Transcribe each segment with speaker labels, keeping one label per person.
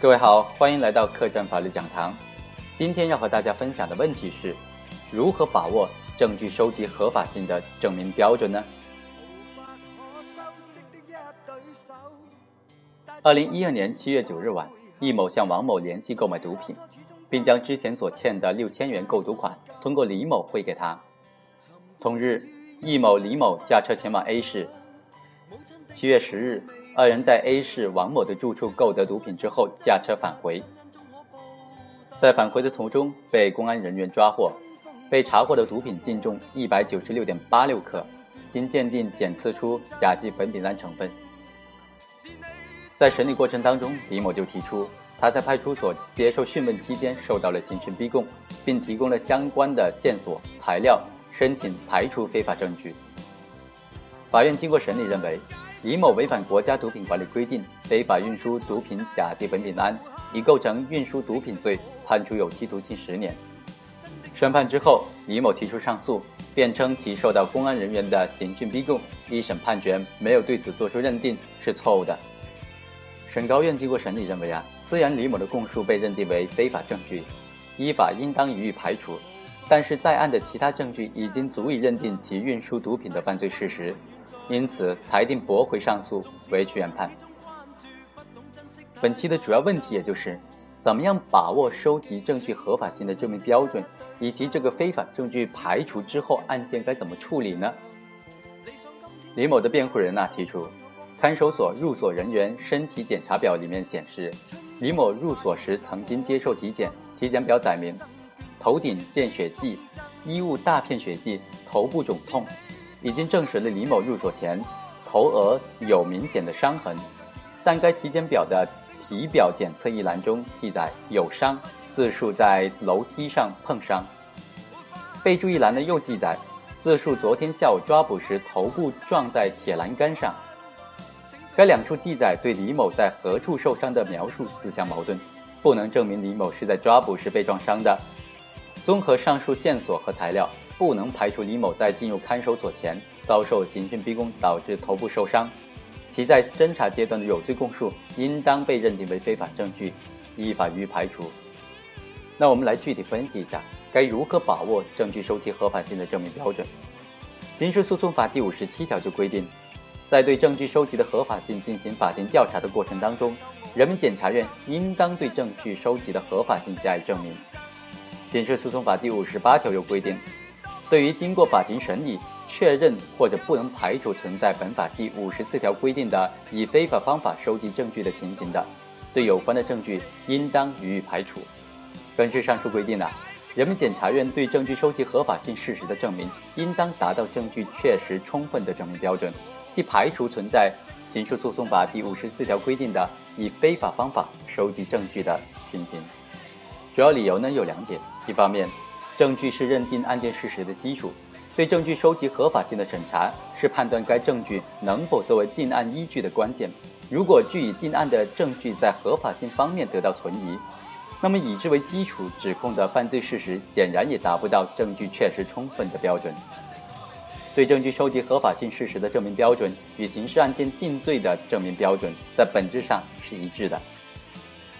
Speaker 1: 各位好，欢迎来到客栈法律讲堂。今天要和大家分享的问题是：如何把握证据收集合法性的证明标准呢？二零一二年七月九日晚，易某向王某联系购买毒品，并将之前所欠的六千元购毒款通过李某汇给他。同日，易某、李某驾车前往 A 市。七月十日。二人在 A 市王某的住处购得毒品之后，驾车返回。在返回的途中，被公安人员抓获，被查获的毒品净重一百九十六点八六克，经鉴定检测出甲基苯丙胺成分。在审理过程当中，李某就提出，他在派出所接受讯问期间受到了刑讯逼供，并提供了相关的线索材料，申请排除非法证据。法院经过审理认为。李某违反国家毒品管理规定，非法运输毒品甲基苯丙胺，已构成运输毒品罪，判处有期徒刑十年。宣判之后，李某提出上诉，辩称其受到公安人员的刑讯逼供，一审判决没有对此作出认定是错误的。省高院经过审理认为啊，虽然李某的供述被认定为非法证据，依法应当予以排除。但是在案的其他证据已经足以认定其运输毒品的犯罪事实，因此裁定驳回上诉，维持原判。本期的主要问题也就是，怎么样把握收集证据合法性的证明标准，以及这个非法证据排除之后案件该怎么处理呢？李某的辩护人呐提出，看守所入所人员身体检查表里面显示，李某入所时曾经接受体检，体检表载明。头顶见血迹，衣物大片血迹，头部肿痛，已经证实了李某入所前头额有明显的伤痕，但该体检表的体表检测一栏中记载有伤，自述在楼梯上碰伤。备注一栏呢又记载自述昨天下午抓捕时头部撞在铁栏杆上。该两处记载对李某在何处受伤的描述自相矛盾，不能证明李某是在抓捕时被撞伤的。综合上述线索和材料，不能排除李某在进入看守所前遭受刑讯逼供导致头部受伤，其在侦查阶段的有罪供述应当被认定为非法证据，依法予以排除。那我们来具体分析一下，该如何把握证据收集合法性的证明标准？刑事诉讼法第五十七条就规定，在对证据收集的合法性进行法庭调查的过程当中，人民检察院应当对证据收集的合法性加以证明。刑事诉讼法第五十八条又规定，对于经过法庭审理确认或者不能排除存在本法第五十四条规定的以非法方法收集证据的情形的，对有关的证据应当予以排除。根据上述规定呢，人民检察院对证据收集合法性事实的证明，应当达到证据确实充分的证明标准，即排除存在刑事诉讼法第五十四条规定的以非法方法收集证据的情形。主要理由呢有两点。一方面，证据是认定案件事实的基础，对证据收集合法性的审查是判断该证据能否作为定案依据的关键。如果据以定案的证据在合法性方面得到存疑，那么以之为基础指控的犯罪事实显然也达不到证据确实充分的标准。对证据收集合法性事实的证明标准与刑事案件定罪的证明标准在本质上是一致的。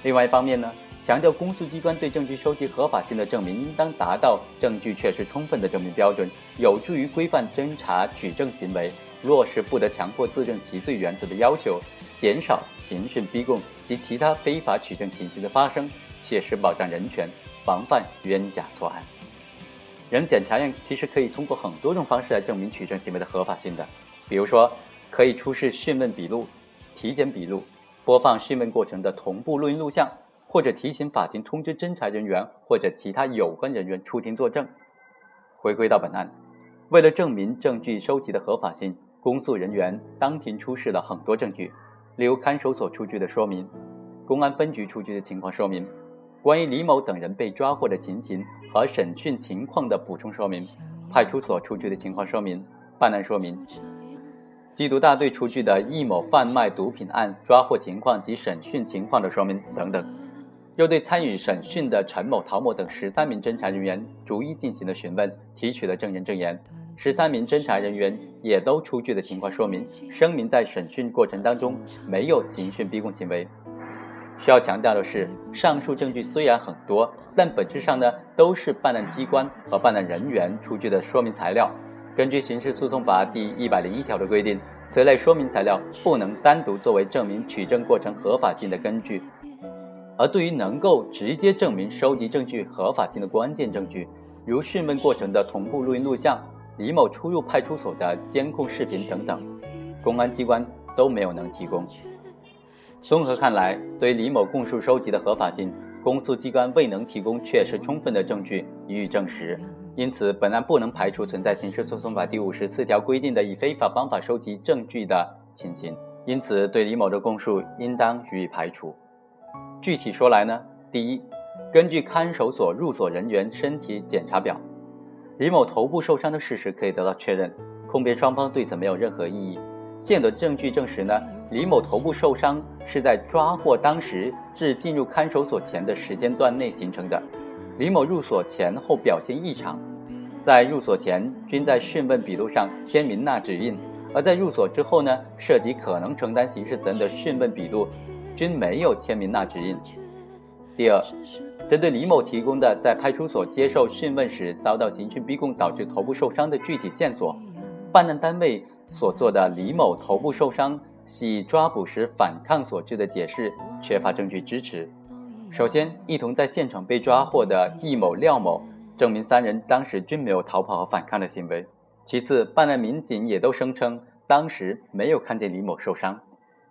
Speaker 1: 另外一方面呢？强调公诉机关对证据收集合法性的证明应当达到证据确实充分的证明标准，有助于规范侦查取证行为，落实不得强迫自证其罪原则的要求，减少刑讯逼供及其他非法取证情形的发生，切实保障人权，防范冤假错案。人检察院其实可以通过很多种方式来证明取证行为的合法性的，比如说可以出示讯问笔录、体检笔录，播放讯问过程的同步录音录像。或者提醒法庭通知侦查人员或者其他有关人员出庭作证。回归到本案，为了证明证据收集的合法性，公诉人员当庭出示了很多证据，例如看守所出具的说明、公安分局出具的情况说明、关于李某等人被抓获的情形和审讯情况的补充说明、派出所出具的情况说明、办案说明、缉毒大队出具的易某贩卖毒品案抓获情况及审讯情况的说明等等。又对参与审讯的陈某、陶某等十三名侦查人员逐一进行了询问，提取了证人证言。十三名侦查人员也都出具了情况说明，声明在审讯过程当中没有刑讯逼供行为。需要强调的是，上述证据虽然很多，但本质上呢都是办案机关和办案人员出具的说明材料。根据刑事诉讼法第一百零一条的规定，此类说明材料不能单独作为证明取证过程合法性的根据。而对于能够直接证明收集证据合法性的关键证据，如讯问过程的同步录音录像、李某出入派出所的监控视频等等，公安机关都没有能提供。综合看来，对李某供述收集的合法性，公诉机关未能提供确实充分的证据予以证实。因此，本案不能排除存在刑事诉讼法第五十四条规定的以非法方法收集证据的情形。因此，对李某的供述应当予以排除。具体说来呢，第一，根据看守所入所人员身体检查表，李某头部受伤的事实可以得到确认，控辩双方对此没有任何异议。现有的证据证实呢，李某头部受伤是在抓获当时至进入看守所前的时间段内形成的。李某入所前后表现异常，在入所前均在讯问笔录上签名捺指印，而在入所之后呢，涉及可能承担刑事责任的讯问笔录。均没有签名捺指印。第二，针对李某提供的在派出所接受讯问时遭到刑讯逼供导致头部受伤的具体线索，办案单位所做的李某头部受伤系抓捕时反抗所致的解释缺乏证据支持。首先，一同在现场被抓获的易某、廖某证明三人当时均没有逃跑和反抗的行为。其次，办案民警也都声称当时没有看见李某受伤。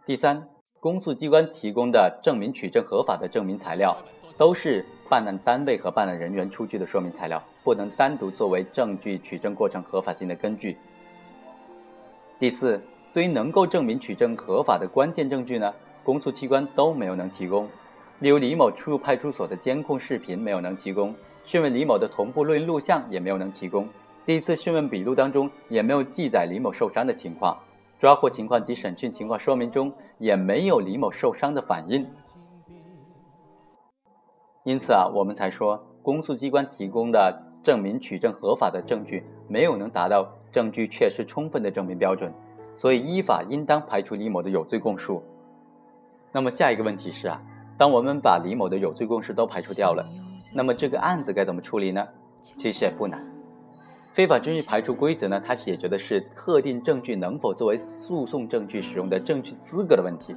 Speaker 1: 第三。公诉机关提供的证明取证合法的证明材料，都是办案单位和办案人员出具的说明材料，不能单独作为证据取证过程合法性的根据。第四，对于能够证明取证合法的关键证据呢，公诉机关都没有能提供。例如李某出入派出所的监控视频没有能提供，讯问李某的同步录音录像也没有能提供，第一次讯问笔录当中也没有记载李某受伤的情况。抓获情况及审讯情况说明中也没有李某受伤的反应，因此啊，我们才说公诉机关提供的证明取证合法的证据没有能达到证据确实充分的证明标准，所以依法应当排除李某的有罪供述。那么下一个问题是啊，当我们把李某的有罪供述都排除掉了，那么这个案子该怎么处理呢？其实也不难。非法证据排除规则呢？它解决的是特定证据能否作为诉讼证据使用的证据资格的问题，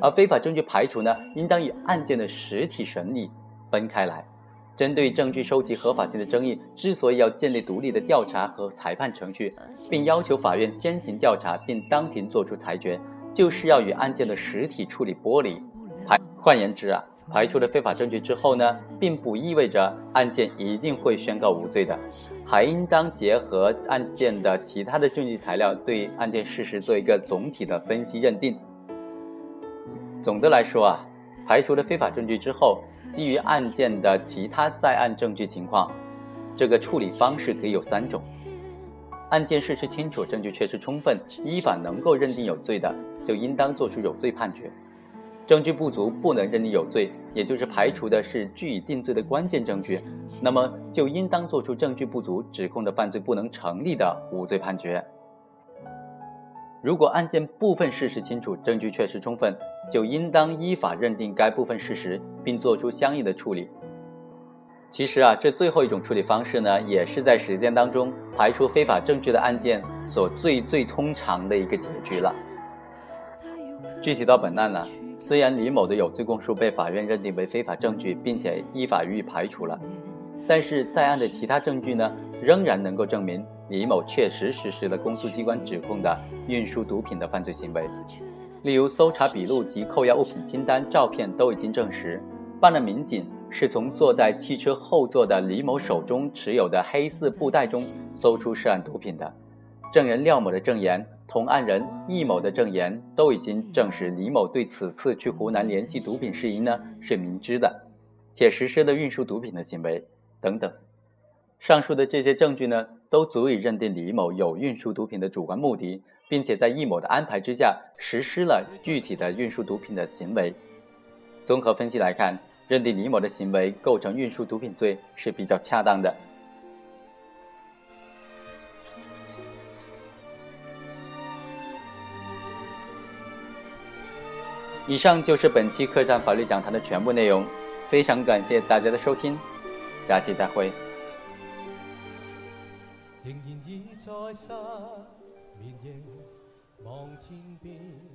Speaker 1: 而非法证据排除呢，应当与案件的实体审理分开来。针对证据收集合法性的争议，之所以要建立独立的调查和裁判程序，并要求法院先行调查并当庭作出裁决，就是要与案件的实体处理剥离。换言之啊，排除了非法证据之后呢，并不意味着案件一定会宣告无罪的，还应当结合案件的其他的证据材料，对案件事实做一个总体的分析认定。总的来说啊，排除了非法证据之后，基于案件的其他在案证据情况，这个处理方式可以有三种：案件事实清楚，证据确实充分，依法能够认定有罪的，就应当作出有罪判决。证据不足不能认定有罪，也就是排除的是据以定罪的关键证据，那么就应当作出证据不足指控的犯罪不能成立的无罪判决。如果案件部分事实清楚，证据确实充分，就应当依法认定该部分事实，并作出相应的处理。其实啊，这最后一种处理方式呢，也是在实践当中排除非法证据的案件所最最通常的一个结局了。具体到本案呢？虽然李某的有罪供述被法院认定为非法证据，并且依法予以排除了，但是在案的其他证据呢，仍然能够证明李某确实实施了公诉机关指控的运输毒品的犯罪行为。例如，搜查笔录及扣押物品清单、照片都已经证实，办案民警是从坐在汽车后座的李某手中持有的黑色布袋中搜出涉案毒品的。证人廖某的证言。同案人易某的证言都已经证实，李某对此次去湖南联系毒品事宜呢是明知的，且实施了运输毒品的行为等等。上述的这些证据呢，都足以认定李某有运输毒品的主观目的，并且在易某的安排之下实施了具体的运输毒品的行为。综合分析来看，认定李某的行为构成运输毒品罪是比较恰当的。以上就是本期客栈法律讲坛的全部内容，非常感谢大家的收听，下期再会。仍然在失眠，望天边。